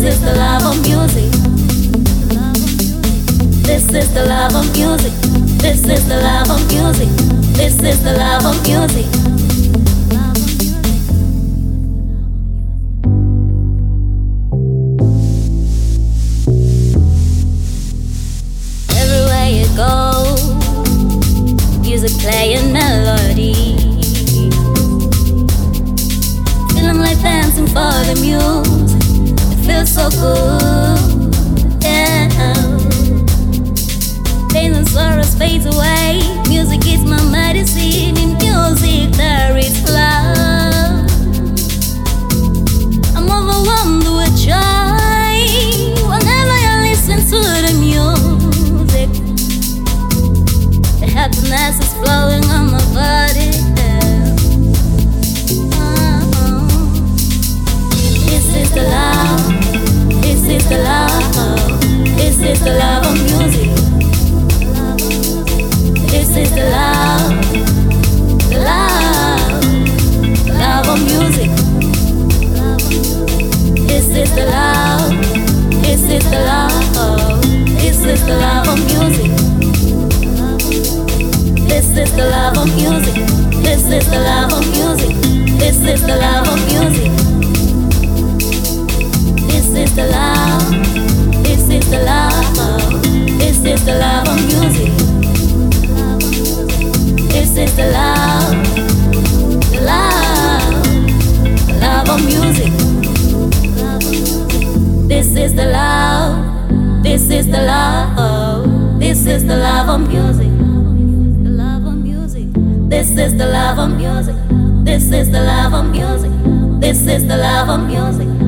this is the love of music. This is the love of music. This is the love of music. This is the love of music. Everywhere you go, music playing melody. Feeling like dancing for the music. Feels so good. Yeah. Pain and sorrows fades away. Music is my medicine. In music there is love. The love. Is the love of music. Is the love. The love. Love of music. Is the love. Is the love. Is the love of music. The love of music. This is the love of music. This is the love of music. This is the love. Love. This is the love of music. This is the love. Love. Love of music. This is the love. This is the love. This is the love of music. This is the love of music. This is the love of music. This is the love of music.